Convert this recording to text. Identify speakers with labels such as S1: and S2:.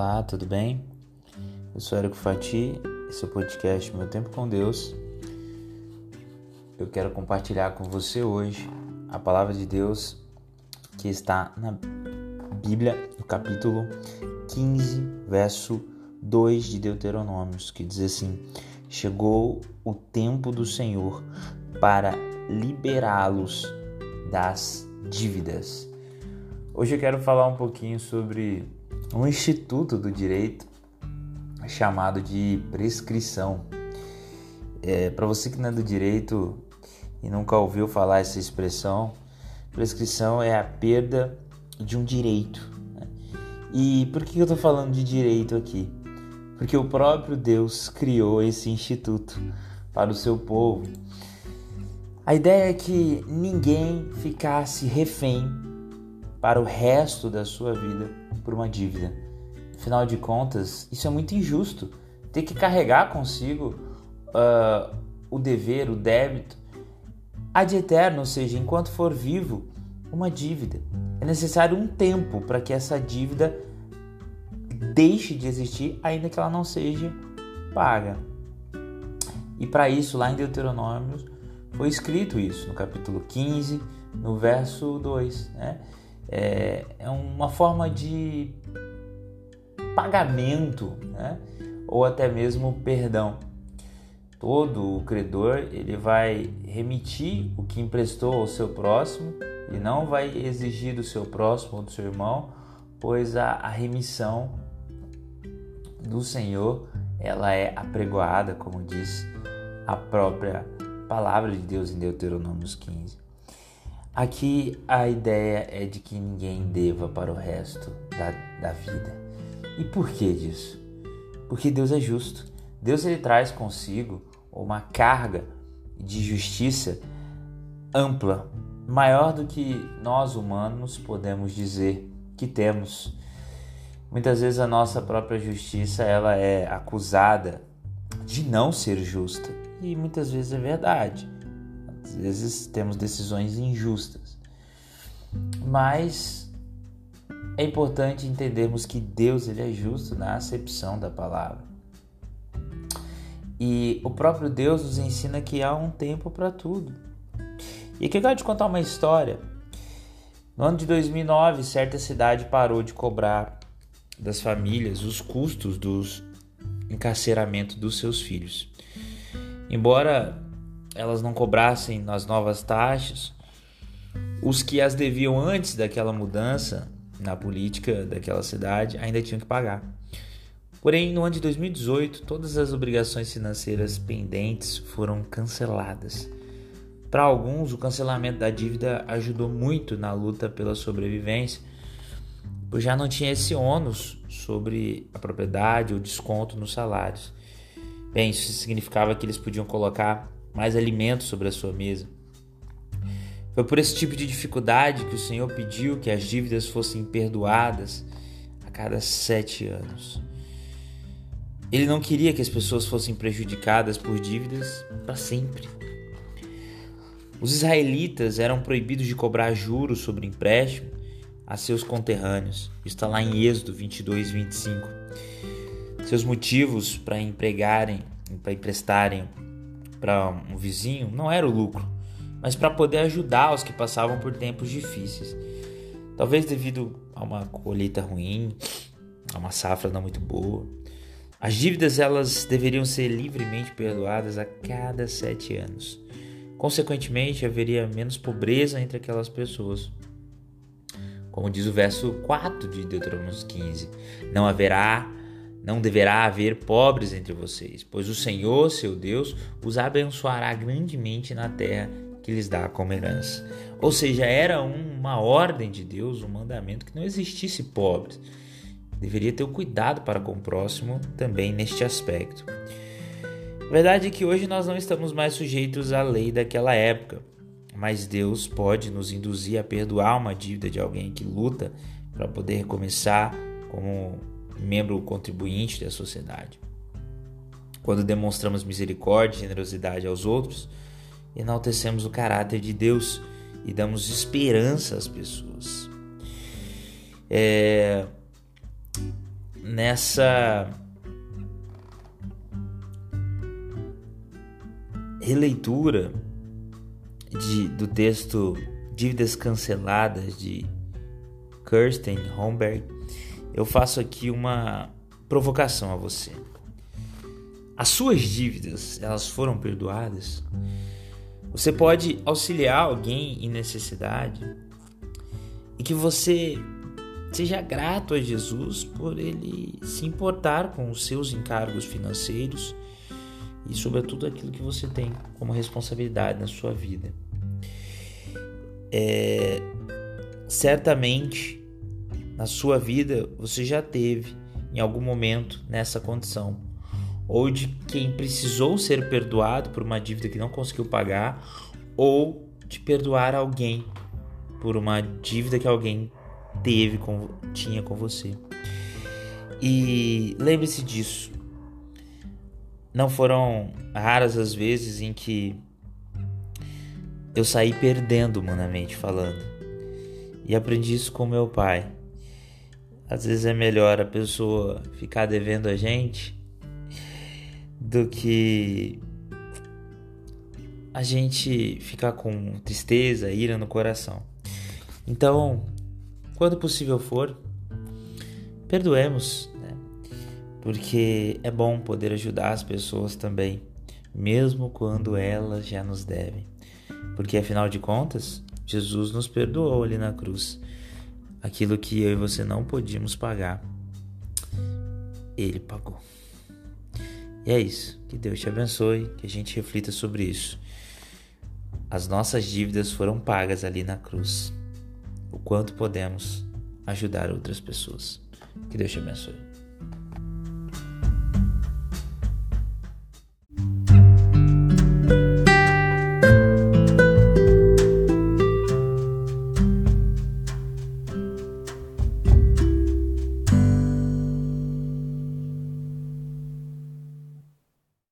S1: Olá, tudo bem? Eu sou Érico Fati, esse é o podcast Meu Tempo com Deus. Eu quero compartilhar com você hoje a palavra de Deus que está na Bíblia, no capítulo 15, verso 2 de Deuteronômios, que diz assim: Chegou o tempo do Senhor para liberá-los das dívidas. Hoje eu quero falar um pouquinho sobre um instituto do direito chamado de prescrição. É, Para você que não é do direito e nunca ouviu falar essa expressão, prescrição é a perda de um direito. Né? E por que eu estou falando de direito aqui? Porque o próprio Deus criou esse instituto para o seu povo. A ideia é que ninguém ficasse refém para o resto da sua vida por uma dívida. Afinal de contas, isso é muito injusto. Ter que carregar consigo uh, o dever, o débito, ad eterno, ou seja, enquanto for vivo, uma dívida. É necessário um tempo para que essa dívida deixe de existir, ainda que ela não seja paga. E para isso, lá em Deuteronômio, foi escrito isso, no capítulo 15, no verso 2. Né? É, é uma forma de pagamento, né? ou até mesmo perdão. Todo o credor ele vai remitir o que emprestou ao seu próximo e não vai exigir do seu próximo ou do seu irmão, pois a, a remissão do Senhor ela é apregoada, como diz a própria palavra de Deus em Deuteronômio 15. Aqui a ideia é de que ninguém deva para o resto da, da vida. E por que disso? Porque Deus é justo. Deus ele traz consigo uma carga de justiça ampla, maior do que nós humanos podemos dizer que temos. Muitas vezes a nossa própria justiça ela é acusada de não ser justa e muitas vezes é verdade. Às vezes temos decisões injustas. Mas é importante entendermos que Deus ele é justo na acepção da palavra. E o próprio Deus nos ensina que há um tempo para tudo. E aqui eu quero te contar uma história. No ano de 2009, certa cidade parou de cobrar das famílias os custos dos encarceramento dos seus filhos. Embora elas não cobrassem nas novas taxas, os que as deviam antes daquela mudança na política daquela cidade ainda tinham que pagar. Porém, no ano de 2018, todas as obrigações financeiras pendentes foram canceladas. Para alguns, o cancelamento da dívida ajudou muito na luta pela sobrevivência, pois já não tinha esse ônus sobre a propriedade ou desconto nos salários. Bem, isso significava que eles podiam colocar mais alimentos sobre a sua mesa. Foi por esse tipo de dificuldade que o Senhor pediu que as dívidas fossem perdoadas a cada sete anos. Ele não queria que as pessoas fossem prejudicadas por dívidas para sempre. Os israelitas eram proibidos de cobrar juros sobre empréstimo a seus conterrâneos. Está lá em Êxodo 22, 25. Seus motivos para empregarem, para emprestarem para um vizinho não era o lucro, mas para poder ajudar os que passavam por tempos difíceis. Talvez devido a uma colheita ruim, a uma safra não muito boa. As dívidas elas deveriam ser livremente perdoadas a cada sete anos. Consequentemente, haveria menos pobreza entre aquelas pessoas. Como diz o verso 4 de Deuteronômio 15: Não haverá, não deverá haver pobres entre vocês, pois o Senhor, seu Deus, os abençoará grandemente na terra que lhes dá como herança. Ou seja, era uma ordem de Deus, um mandamento que não existisse pobres. Deveria ter o cuidado para com o próximo também neste aspecto. A verdade é que hoje nós não estamos mais sujeitos à lei daquela época, mas Deus pode nos induzir a perdoar uma dívida de alguém que luta para poder recomeçar como membro contribuinte da sociedade. Quando demonstramos misericórdia e generosidade aos outros, enaltecemos o caráter de Deus e damos esperança às pessoas. É... nessa releitura de, do texto Dívidas Canceladas de Kirsten Homberg, eu faço aqui uma provocação a você. As suas dívidas, elas foram perdoadas? Você pode auxiliar alguém em necessidade e que você seja grato a Jesus por ele se importar com os seus encargos financeiros e, sobretudo, aquilo que você tem como responsabilidade na sua vida. É, certamente, na sua vida, você já teve em algum momento nessa condição, ou de quem precisou ser perdoado por uma dívida que não conseguiu pagar, ou de perdoar alguém por uma dívida que alguém teve com, tinha com você. E lembre-se disso. Não foram raras as vezes em que eu saí perdendo humanamente falando. E aprendi isso com meu pai. Às vezes é melhor a pessoa ficar devendo a gente do que a gente ficar com tristeza, ira no coração. Então, quando possível for, perdoemos porque é bom poder ajudar as pessoas também, mesmo quando elas já nos devem. Porque afinal de contas, Jesus nos perdoou ali na cruz. Aquilo que eu e você não podíamos pagar, ele pagou. E é isso. Que Deus te abençoe, que a gente reflita sobre isso. As nossas dívidas foram pagas ali na cruz. O quanto podemos ajudar outras pessoas. Que Deus te abençoe.